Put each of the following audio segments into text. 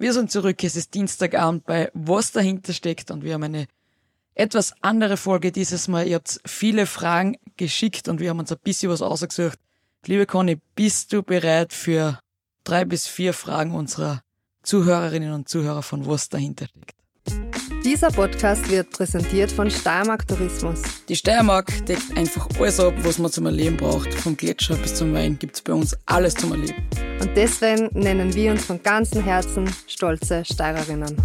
Wir sind zurück, es ist Dienstagabend bei Was dahinter steckt und wir haben eine etwas andere Folge dieses Mal. Ihr habt viele Fragen geschickt und wir haben uns ein bisschen was ausgesucht. Liebe Conny, bist du bereit für drei bis vier Fragen unserer Zuhörerinnen und Zuhörer von Was dahinter steckt? Dieser Podcast wird präsentiert von Steiermark Tourismus. Die Steiermark deckt einfach alles ab, was man zum Erleben braucht. Vom Gletscher bis zum Wein gibt's bei uns alles zum Erleben. Und deswegen nennen wir uns von ganzem Herzen stolze Steirerinnen.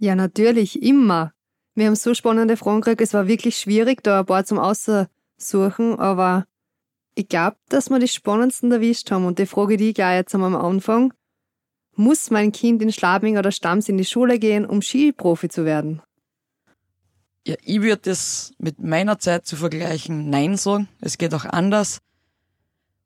Ja, natürlich, immer. Wir haben so spannende Fragen gekriegt. Es war wirklich schwierig, da ein paar zum Aussuchen, aber ich glaube, dass wir die spannendsten erwischt haben. Und die Frage, die ich gleich jetzt am Anfang, muss mein Kind in Schlabing oder Stamms in die Schule gehen, um Skiprofi zu werden? Ja, ich würde das mit meiner Zeit zu vergleichen Nein sagen. Es geht auch anders.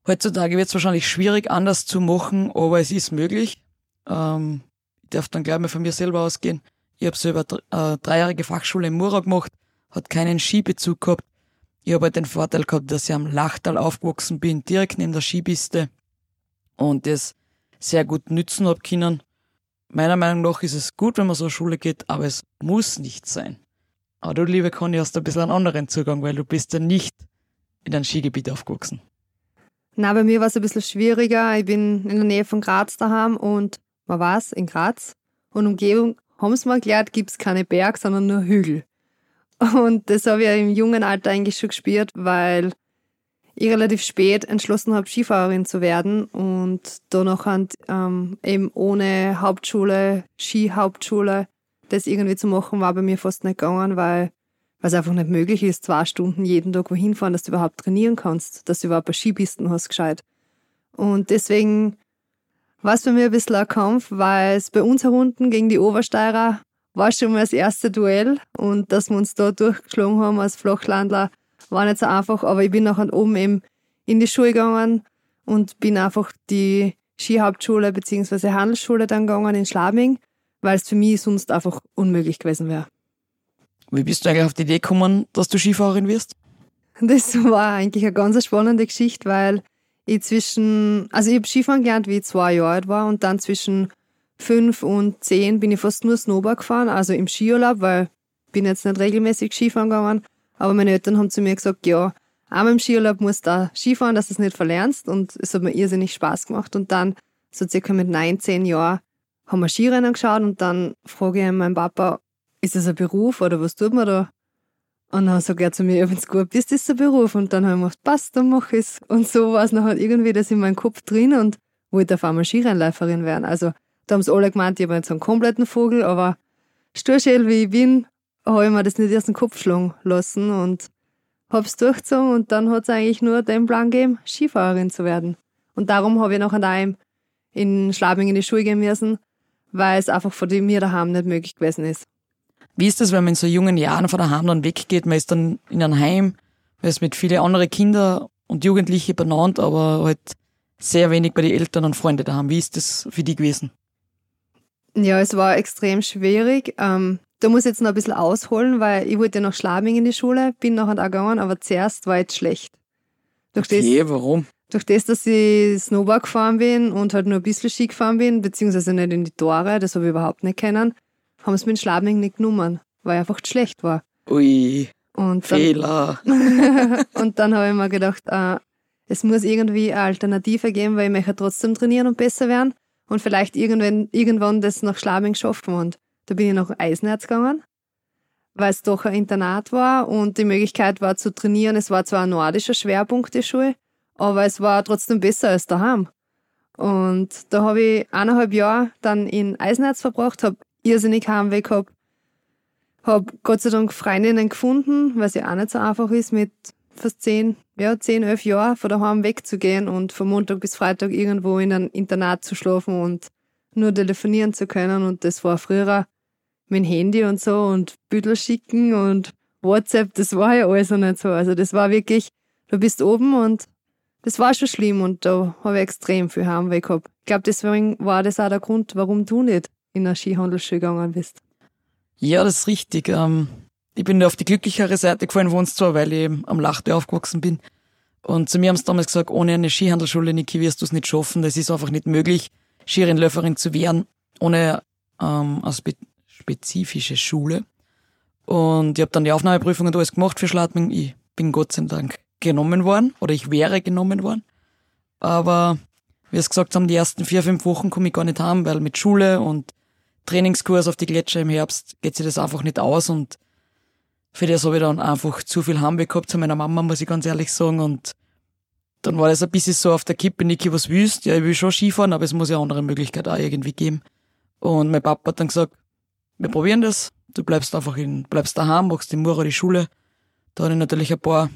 Heutzutage wird es wahrscheinlich schwierig, anders zu machen, aber es ist möglich. Ähm, ich darf dann gleich mal von mir selber ausgehen. Ich habe selber eine äh, dreijährige Fachschule in Mura gemacht, hat keinen Skibezug gehabt. Ich habe halt den Vorteil gehabt, dass ich am Lachtal aufgewachsen bin, direkt neben der Skipiste und das sehr gut nützen hab können. Meiner Meinung nach ist es gut, wenn man so eine Schule geht, aber es muss nicht sein. Aber du, liebe Conny, hast ein bisschen einen anderen Zugang, weil du bist ja nicht in einem Skigebiet aufgewachsen. Na, bei mir war es ein bisschen schwieriger. Ich bin in der Nähe von Graz daheim und man weiß, in Graz und Umgebung haben sie mir erklärt, gibt es keine Berg, sondern nur Hügel. Und das habe ich im jungen Alter eigentlich schon gespürt, weil ich relativ spät entschlossen habe, Skifahrerin zu werden und danach ähm, eben ohne Hauptschule, Skihauptschule, das irgendwie zu machen, war bei mir fast nicht gegangen, weil es einfach nicht möglich ist, zwei Stunden jeden Tag wohin fahren, dass du überhaupt trainieren kannst, dass du überhaupt ein Skipisten hast gescheit. Und deswegen war es für mich ein bisschen ein Kampf, weil es bei uns herunten gegen die Obersteirer war schon mal das erste Duell und dass wir uns da durchgeschlagen haben als Flachlandler, war nicht so einfach, aber ich bin nachher oben eben in die Schule gegangen und bin einfach die Skihauptschule bzw. Handelsschule dann gegangen in Schlabing, weil es für mich sonst einfach unmöglich gewesen wäre. Wie bist du eigentlich auf die Idee gekommen, dass du Skifahrerin wirst? Das war eigentlich eine ganz spannende Geschichte, weil ich zwischen, also ich habe Skifahren gelernt, wie ich zwei Jahre alt war und dann zwischen fünf und zehn bin ich fast nur Snowboard gefahren, also im Skiurlaub, weil ich bin jetzt nicht regelmäßig Skifahren gegangen, aber meine Eltern haben zu mir gesagt, ja, einmal im Skiurlaub musst du da Skifahren, dass du es nicht verlernst. Und es hat mir irrsinnig Spaß gemacht. Und dann so circa mit neun, zehn Jahren haben wir Skirennen geschaut. Und dann frage ich meinen Papa, ist das ein Beruf oder was tut man da? Und dann sagt er zu mir, wenn es gut bist, ist ein Beruf. Und dann habe ich gedacht, passt, dann mach ich's. Und so war es nachher irgendwie das in meinem Kopf drin und wollte auf einmal Skirennläuferin werden. Also da haben sie alle gemeint, ich habe jetzt einen kompletten Vogel, aber sturschäl wie ich bin, habe ich mir das nicht erst den Kopf schlagen lassen und hab's durchgezogen und dann hat es eigentlich nur den Plan gegeben, Skifahrerin zu werden. Und darum habe ich nachher daheim in Schlabing in die Schule gehen müssen, weil es einfach von mir daheim nicht möglich gewesen ist. Wie ist das, wenn man in so jungen Jahren von daheim dann weggeht? Man ist dann in einem Heim, man ist mit vielen anderen Kindern und Jugendlichen benannt, aber halt sehr wenig bei den Eltern und Freunden daheim. Wie ist das für die gewesen? Ja, es war extrem schwierig. Ähm, da muss ich jetzt noch ein bisschen ausholen, weil ich wollte ja nach Schlabing in die Schule, bin nachher auch gegangen, aber zuerst war ich schlecht. Durch okay, das, warum? Durch das, dass ich Snowboard gefahren bin und halt nur ein bisschen Ski gefahren bin, beziehungsweise nicht in die Tore, das habe ich überhaupt nicht kennen, haben sie mit Schlabing nicht genommen, weil einfach zu schlecht war. Ui, und dann, Fehler. und dann habe ich mir gedacht, äh, es muss irgendwie eine Alternative geben, weil ich möchte trotzdem trainieren und besser werden und vielleicht irgendwann, irgendwann das nach Schlabing schaffen. Und da bin ich nach Eisenerz gegangen, weil es doch ein Internat war und die Möglichkeit war zu trainieren. Es war zwar ein nordischer Schwerpunkt, die Schule, aber es war trotzdem besser als daheim. Und da habe ich eineinhalb Jahre dann in Eisenerz verbracht, habe irrsinnig Heimweh gehabt. Hab Gott sei Dank Freundinnen gefunden, es ja auch nicht so einfach ist, mit fast zehn, ja, zehn, elf Jahren von daheim wegzugehen und von Montag bis Freitag irgendwo in einem Internat zu schlafen und nur telefonieren zu können. Und das war früher dem Handy und so und Büdel schicken und WhatsApp, das war ja alles noch nicht so. Also das war wirklich, du bist oben und das war schon schlimm und da habe ich extrem viel Heimweh gehabt. Ich glaube, deswegen war das auch der Grund, warum du nicht in eine Skihandelsschule gegangen bist. Ja, das ist richtig. Ähm, ich bin da auf die glücklichere Seite gefallen von uns zwar, weil ich am Lachte aufgewachsen bin. Und zu mir haben sie damals gesagt, ohne eine Skihandelsschule, Niki, wirst du es nicht schaffen. Das ist einfach nicht möglich, Skirennläuferin zu werden, ohne ähm, eine spe spezifische Schule. Und ich habe dann die Aufnahmeprüfung und alles gemacht für Schladming. Ich bin Gott sei Dank genommen worden oder ich wäre genommen worden. Aber wie es gesagt haben, die ersten vier, fünf Wochen komme ich gar nicht heim, weil mit Schule und Trainingskurs auf die Gletscher im Herbst geht sich das einfach nicht aus und für das habe ich dann einfach zu viel Heimweh gehabt zu meiner Mama, muss ich ganz ehrlich sagen. Und dann war das ein bisschen so auf der Kippe, Niki, was willst? Ja, ich will schon Skifahren, aber es muss ja andere Möglichkeiten auch irgendwie geben. Und mein Papa hat dann gesagt, wir probieren das. Du bleibst einfach in, bleibst daheim, machst die Mura die Schule. Da habe ich natürlich ein paar,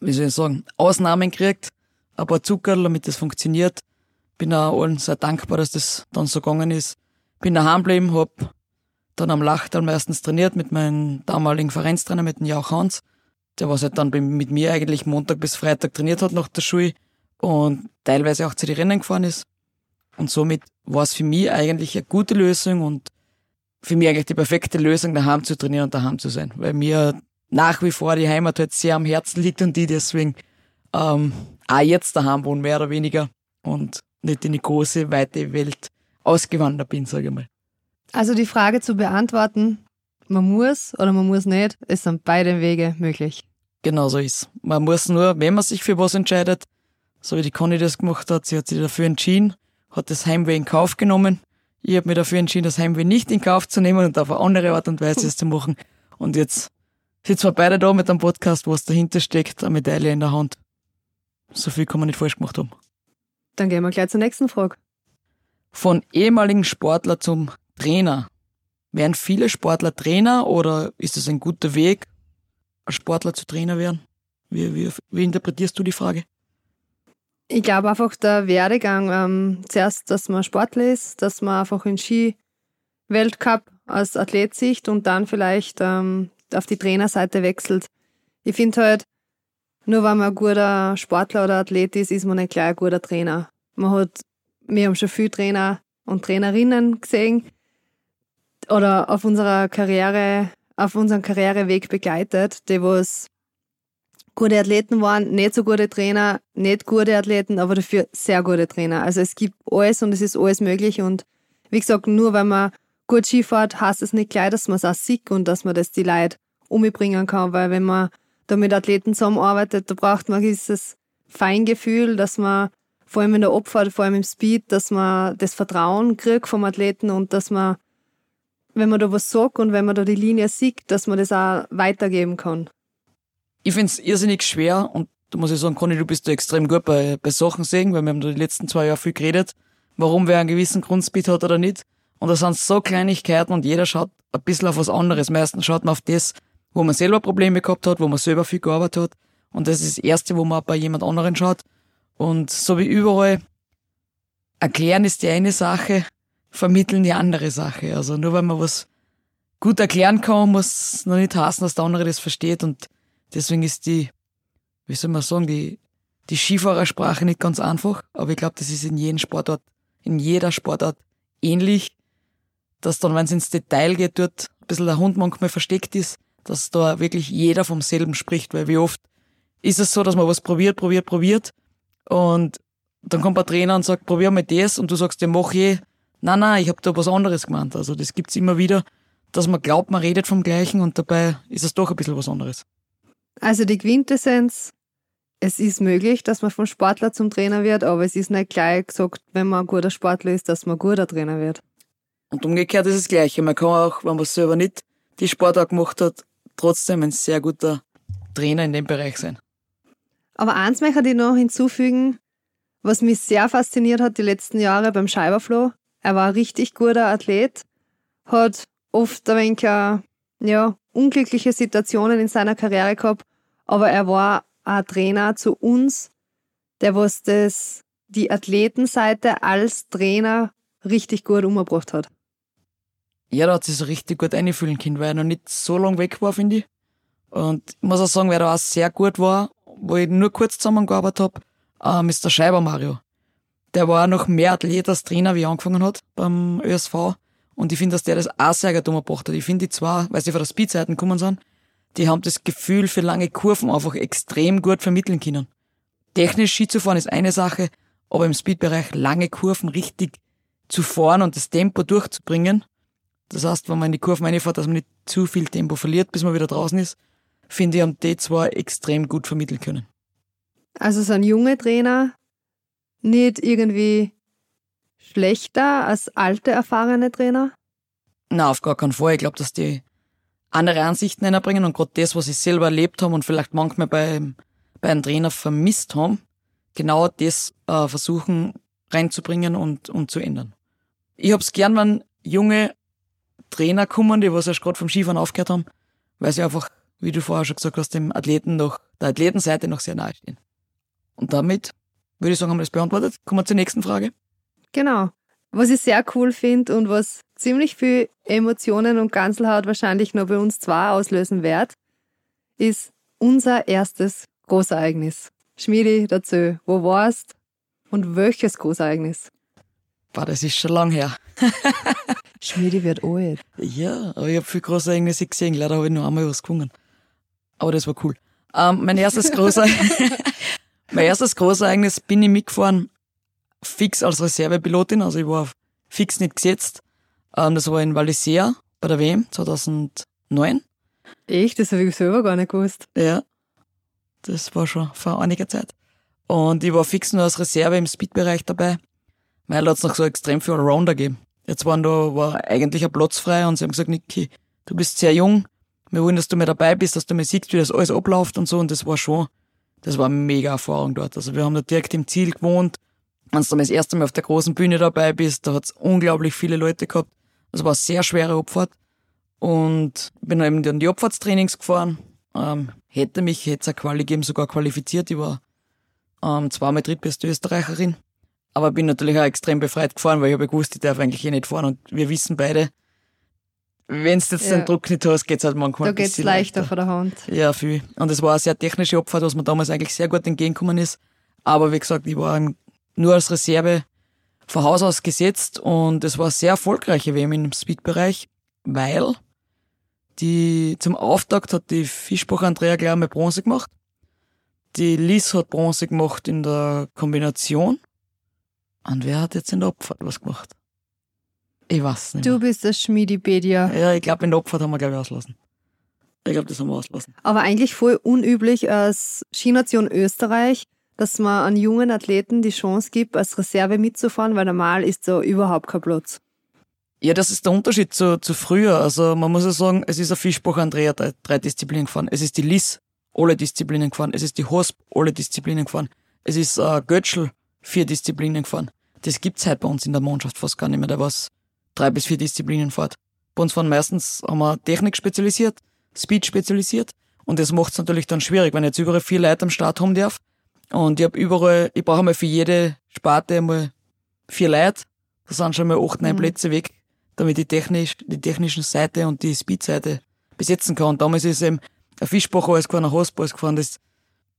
wie soll ich sagen, Ausnahmen gekriegt, ein paar Zuckerl, damit das funktioniert. Bin auch allen sehr dankbar, dass das dann so gegangen ist. Bin daheim geblieben, hab dann am Lachtal meistens trainiert mit meinem damaligen Vereinstrainer, mit dem Jauch Hans. Der was halt dann mit mir eigentlich Montag bis Freitag trainiert hat nach der Schule und teilweise auch zu den Rennen gefahren ist. Und somit war es für mich eigentlich eine gute Lösung und für mich eigentlich die perfekte Lösung, daheim zu trainieren und daheim zu sein. Weil mir nach wie vor die Heimat halt sehr am Herzen liegt und die deswegen ähm, auch jetzt daheim wohnen, mehr oder weniger. Und nicht in die große, weite Welt ausgewandert bin, sage ich mal. Also die Frage zu beantworten, man muss oder man muss nicht, ist an beiden Wege möglich. Genau so ist. Man muss nur, wenn man sich für was entscheidet, so wie die Conny das gemacht hat, sie hat sich dafür entschieden, hat das Heimweh in Kauf genommen. Ich habe mich dafür entschieden, das Heimweh nicht in Kauf zu nehmen und auf eine andere Art und Weise es zu machen. Und jetzt sitzen wir beide da mit einem Podcast, wo es dahinter steckt, eine Medaille in der Hand. So viel kann man nicht falsch gemacht haben. Dann gehen wir gleich zur nächsten Frage. Von ehemaligen Sportler zum Trainer. Werden viele Sportler Trainer oder ist es ein guter Weg, als Sportler zu Trainer werden? Wie, wie, wie interpretierst du die Frage? Ich glaube einfach der Werdegang, ähm, zuerst, dass man Sportler ist, dass man einfach in Ski-Weltcup als Athlet sieht und dann vielleicht ähm, auf die Trainerseite wechselt. Ich finde halt, nur weil man ein guter Sportler oder Athlet ist, ist man nicht gleich ein guter Trainer. Man hat, wir haben schon viele Trainer und Trainerinnen gesehen, oder auf unserer Karriere, auf unserem Karriereweg begleitet, die was gute Athleten waren, nicht so gute Trainer, nicht gute Athleten, aber dafür sehr gute Trainer. Also es gibt alles und es ist alles möglich und wie gesagt, nur wenn man gut Skifahrt, heißt es nicht gleich, dass man es auch sieht und dass man das die Leute umbringen kann, weil wenn man da mit Athleten zusammenarbeitet, da braucht man dieses Feingefühl, dass man vor allem in der Abfahrt, vor allem im Speed, dass man das Vertrauen kriegt vom Athleten und dass man wenn man da was sagt und wenn man da die Linie sieht, dass man das auch weitergeben kann. Ich finde es irrsinnig schwer und da muss ich sagen, Conny, du bist da extrem gut bei, bei Sachen sehen, weil wir haben da die letzten zwei Jahre viel geredet, warum wer einen gewissen Grundspeed hat oder nicht. Und da sind so Kleinigkeiten und jeder schaut ein bisschen auf was anderes. Meistens schaut man auf das, wo man selber Probleme gehabt hat, wo man selber viel gearbeitet hat. Und das ist das Erste, wo man bei jemand anderen schaut. Und so wie überall, erklären ist die eine Sache, vermitteln die andere Sache. Also nur weil man was gut erklären kann, muss es noch nicht heißen, dass der andere das versteht. Und deswegen ist die, wie soll man sagen, die, die Skifahrersprache nicht ganz einfach. Aber ich glaube, das ist in jedem Sportart, in jeder Sportart ähnlich, dass dann, wenn es ins Detail geht, dort ein bisschen der Hund manchmal versteckt ist, dass da wirklich jeder vom selben spricht. Weil wie oft ist es so, dass man was probiert, probiert, probiert und dann kommt ein Trainer und sagt, probier mal das und du sagst, ja, mach je, Nein, nein, ich habe da was anderes gemeint. Also das gibt's immer wieder, dass man glaubt, man redet vom Gleichen und dabei ist es doch ein bisschen was anderes. Also die Quintessenz, es ist möglich, dass man vom Sportler zum Trainer wird, aber es ist nicht gleich gesagt, wenn man ein guter Sportler ist, dass man ein guter Trainer wird. Und umgekehrt ist es das Gleiche. Man kann auch, wenn man selber nicht die Sportart gemacht hat, trotzdem ein sehr guter Trainer in dem Bereich sein. Aber eins möchte ich noch hinzufügen, was mich sehr fasziniert hat die letzten Jahre beim Scheiberflow, er war ein richtig guter Athlet, hat oft ein wenig, äh, ja, unglückliche Situationen in seiner Karriere gehabt, aber er war ein Trainer zu uns, der was das, die Athletenseite als Trainer richtig gut umgebracht hat. Ja, da hat sich so richtig gut einfühlen können, weil er noch nicht so lange weg war, finde ich. Und ich muss auch sagen, wer da auch sehr gut war, wo ich nur kurz zusammengearbeitet habe, ähm, ist der Scheiber Mario. Der war noch mehr Athlet als Trainer, wie er angefangen hat beim ÖSV. Und ich finde, dass der das auch sehr gut umgebracht hat. Ich finde die zwei, weil sie von der Speedseiten gekommen sind, die haben das Gefühl für lange Kurven einfach extrem gut vermitteln können. Technisch Ski zu fahren ist eine Sache, aber im Speedbereich lange Kurven richtig zu fahren und das Tempo durchzubringen, das heißt, wenn man in die Kurven reinfährt, dass man nicht zu viel Tempo verliert, bis man wieder draußen ist, finde ich, haben die zwei extrem gut vermitteln können. Also sind junge Trainer nicht irgendwie schlechter als alte, erfahrene Trainer? Na, auf gar keinen Fall. Ich glaube, dass die andere Ansichten einbringen und gerade das, was sie selber erlebt haben und vielleicht manchmal bei, bei einem Trainer vermisst haben, genau das äh, versuchen reinzubringen und, und zu ändern. Ich hab's gern, wenn junge Trainer kommen, die was erst gerade vom Skifahren aufgehört haben, weil sie einfach, wie du vorher schon gesagt hast, dem Athleten noch, der Athletenseite noch sehr nahe stehen. Und damit würde ich sagen, haben wir das beantwortet. Kommen wir zur nächsten Frage. Genau. Was ich sehr cool finde und was ziemlich viel Emotionen und Ganzelhaut wahrscheinlich nur bei uns zwei auslösen wird, ist unser erstes Großereignis. Schmiedi dazu, wo warst und welches Großereignis? Boah, das ist schon lang her. Schmiedi wird alt. Ja, aber ich habe viel Großereignisse gesehen. Leider habe ich nur einmal was gewonnen. Aber das war cool. Ähm, mein erstes Großereignis, mein erstes Großereignis bin ich mitgefahren, fix als Reservepilotin. Also ich war fix nicht gesetzt. Ähm, das war in Valisea bei der WM 2009. Echt? Das habe ich selber gar nicht gewusst. Ja. Das war schon vor einiger Zeit. Und ich war fix nur als Reserve im Speedbereich dabei, weil da hat es noch so extrem viel Allrounder gegeben. Jetzt waren da, war eigentlich ein Platz frei und sie haben gesagt, Niki, du bist sehr jung, wir wollen, dass du mir dabei bist, dass du mir siehst, wie das alles abläuft und so. Und das war schon, das war eine mega Erfahrung dort. Also wir haben da direkt im Ziel gewohnt. Wenn du das erste Mal auf der großen Bühne dabei bist, da hat es unglaublich viele Leute gehabt. Das war eine sehr schwere Abfahrt. Und bin eben dann die Abfahrtstrainings gefahren. Ähm, hätte mich, hätte es eine Quali gegeben, sogar qualifiziert. Ich war ähm, zweimal drittbeste Österreicherin. Aber bin natürlich auch extrem befreit gefahren, weil ich habe gewusst, ich darf eigentlich eh nicht fahren. Und wir wissen beide, wenn du jetzt ja. den Druck nicht hast, geht's halt manchmal Da geht's leichter, leichter von der Hand. Ja, viel. Und es war eine sehr technische Abfahrt, was mir damals eigentlich sehr gut entgegengekommen ist. Aber wie gesagt, ich war nur als Reserve von Haus aus gesetzt und es war eine sehr erfolgreiche WM im Speed-Bereich, weil die zum Auftakt hat die Fischbach Andrea gleich einmal Bronze gemacht. Die Liz hat Bronze gemacht in der Kombination. Und wer hat jetzt in der Abfahrt was gemacht? Ich weiß nicht. Mehr. Du bist das Schmiedipedia. Ja, ich glaube, in der Abfahrt haben wir, glaube ich, auslassen. Ich glaube, das haben wir auslassen. Aber eigentlich voll unüblich als Skination Österreich, dass man an jungen Athleten die Chance gibt, als Reserve mitzufahren, weil normal ist so überhaupt kein Platz. Ja, das ist der Unterschied zu, zu früher. Also man muss ja sagen, es ist ein Fischbach Andrea drei, drei Disziplinen gefahren. Es ist die Liss, alle Disziplinen gefahren. Es ist die Hosp, alle Disziplinen gefahren. Es ist äh, Götschel, vier Disziplinen gefahren. Das gibt's halt bei uns in der Mannschaft fast gar nicht mehr, der was drei bis vier Disziplinen fährt. Bei uns fahren meistens, haben wir Technik spezialisiert, Speed spezialisiert und das macht's natürlich dann schwierig, wenn ich jetzt überall vier Leute am Start haben darf und ich habe überall, ich brauche mal für jede Sparte mal vier Leute, da sind schon mal acht, neun mhm. Plätze weg, damit ich technisch, die technischen Seite und die Speed-Seite besetzen kann. Und damals ist eben ein Fischbach alles gefahren, ein Hosp alles gefahren, das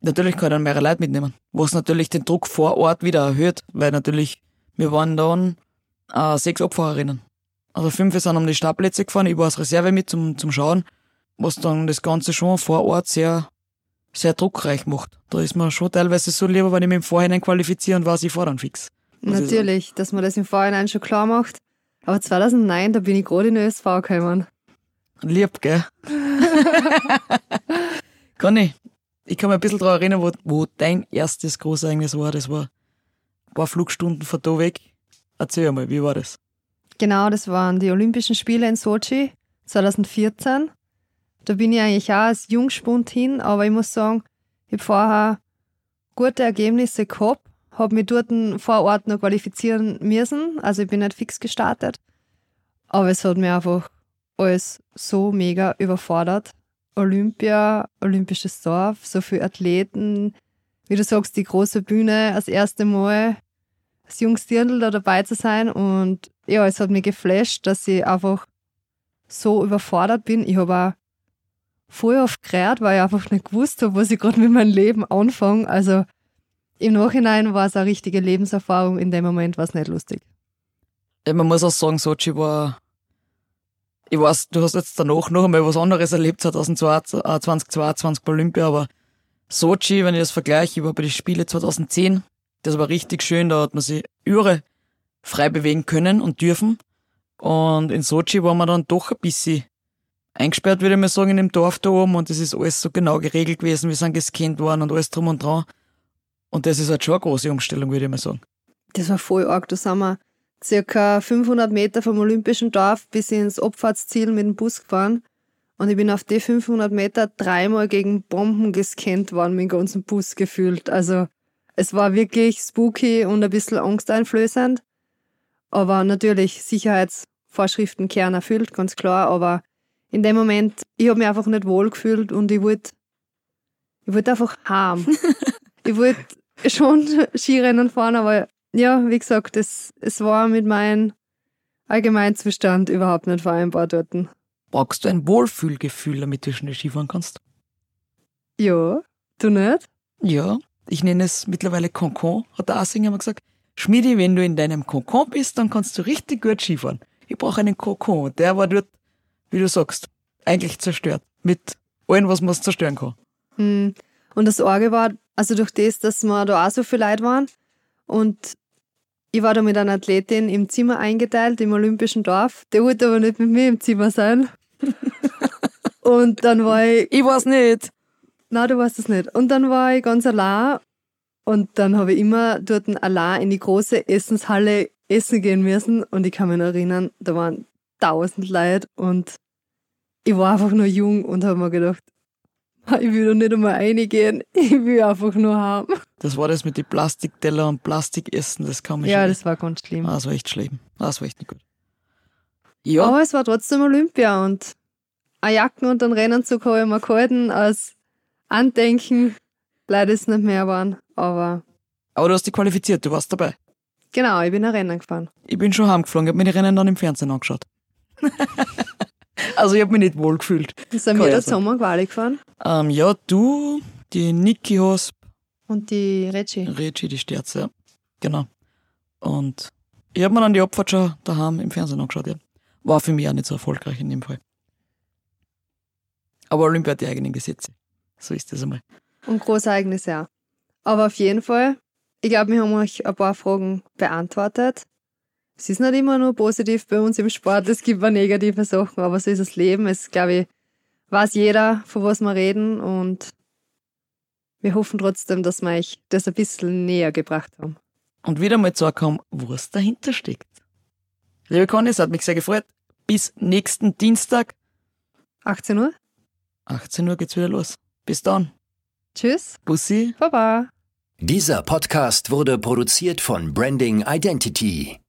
natürlich kann ich dann mehrere Leute mitnehmen, was natürlich den Druck vor Ort wieder erhöht, weil natürlich wir waren dann äh, sechs Abfahrerinnen. Also fünf sind um die Startplätze gefahren, ich war als Reserve mit zum, zum Schauen, was dann das Ganze schon vor Ort sehr, sehr druckreich macht. Da ist man schon teilweise so lieber, wenn ich mich im Vorhinein qualifiziere und weiß, ich fahre dann fix. Natürlich, dass man das im Vorhinein schon klar macht. Aber 2009, da bin ich gerade in den ÖSV gekommen. Lieb, gell? kann ich. Ich kann mich ein bisschen daran erinnern, wo, wo dein erstes Großereignis war. Das war ein paar Flugstunden von da weg. Erzähl mal, wie war das? Genau, das waren die Olympischen Spiele in Sochi 2014. Da bin ich eigentlich auch als Jungspund hin, aber ich muss sagen, ich habe vorher gute Ergebnisse gehabt, habe mich dort vor Ort noch qualifizieren müssen, also ich bin nicht fix gestartet. Aber es hat mir einfach alles so mega überfordert. Olympia, olympisches Dorf, so viele Athleten, wie du sagst, die große Bühne, das erste Mal als Jungsdirndl da dabei zu sein. Und ja, es hat mich geflasht, dass ich einfach so überfordert bin. Ich habe auch voll oft gerät, weil ich einfach nicht gewusst habe, was ich gerade mit meinem Leben anfange. Also im Nachhinein war es eine richtige Lebenserfahrung, in dem Moment war es nicht lustig. Ja, man muss auch sagen, Sochi war, ich weiß, du hast jetzt danach noch einmal was anderes erlebt, 2022, 2022 bei Olympia, aber Sochi, wenn ich das vergleiche, ich war bei den Spielen 2010, das war richtig schön, da hat man sich überall frei bewegen können und dürfen. Und in Sochi waren wir dann doch ein bisschen eingesperrt, würde ich mal sagen, in dem Dorf da oben und das ist alles so genau geregelt gewesen, wir sind gescannt worden und alles drum und dran. Und das ist halt schon eine große Umstellung, würde ich mal sagen. Das war voll arg, da sind wir circa 500 Meter vom Olympischen Dorf bis ins Abfahrtsziel mit dem Bus gefahren. Und ich bin auf die 500 Meter dreimal gegen Bomben gescannt worden mit dem ganzen Bus gefühlt. Also es war wirklich spooky und ein bisschen angsteinflößend. Aber natürlich Sicherheitsvorschriften kehren erfüllt, ganz klar. Aber in dem Moment, ich habe mich einfach nicht wohl gefühlt und ich wollte ich wollte einfach heim. ich wollte schon Skirennen fahren, aber ja, wie gesagt, es, es war mit meinem Allgemeinzustand überhaupt nicht vereinbar dort. Brauchst du ein Wohlfühlgefühl, damit du schnell Skifahren kannst? Ja, du nicht? Ja, ich nenne es mittlerweile Konkon, hat der Assing immer gesagt. Schmiedi, wenn du in deinem Kokon bist, dann kannst du richtig gut Skifahren. Ich brauche einen Kokon. Der war dort, wie du sagst, eigentlich zerstört. Mit allem, was man zerstören kann. Hm. Und das Orge war, also durch das, dass wir da auch so viele Leute waren und ich war da mit einer Athletin im Zimmer eingeteilt, im Olympischen Dorf. Der wollte aber nicht mit mir im Zimmer sein. und dann war ich. Ich weiß nicht. Nein, du weißt es nicht. Und dann war ich ganz allein und dann habe ich immer dort allein in die große Essenshalle essen gehen müssen. Und ich kann mich noch erinnern, da waren tausend Leute und ich war einfach nur jung und habe mir gedacht, ich will doch nicht einmal reingehen, ich will einfach nur haben. Das war das mit den Plastikteller und Plastikessen, das kam mir Ja, das war ganz schlimm. Ah, das war echt schlimm. Ah, das war echt nicht gut. Ja. Aber es war trotzdem Olympia und eine Jacken und einen Rennanzug habe ich mir gehalten als Andenken. Leider ist es nicht mehr waren. Aber. Aber du hast dich qualifiziert, du warst dabei. Genau, ich bin ein Rennen gefahren. Ich bin schon heimgeflogen, ich habe mir die Rennen dann im Fernsehen angeschaut. also ich habe mich nicht wohl gefühlt. Sind wir da zusammen Quali gefahren? Ähm, ja, du, die Niki Hosp. Und die Regi. Regi, die Sterze, ja. Genau. Und ich habe mir dann die Abfahrt schon daheim im Fernsehen angeschaut, ja. War für mich auch nicht so erfolgreich in dem Fall. Aber Olympia hat die eigenen Gesetze. So ist das einmal. Und große Ereignisse, ja. Aber auf jeden Fall, ich glaube, wir haben euch ein paar Fragen beantwortet. Es ist nicht immer nur positiv bei uns im Sport, es gibt auch negative Sachen, aber so ist das Leben. Es, glaube ich, weiß jeder, von was wir reden und wir hoffen trotzdem, dass wir euch das ein bisschen näher gebracht haben. Und wieder mal zurückkommen, was dahinter steckt. Liebe Conny, es hat mich sehr gefreut. Bis nächsten Dienstag. 18 Uhr? 18 Uhr geht's wieder los. Bis dann. Tschüss. Bussi. Baba. Dieser Podcast wurde produziert von Branding Identity.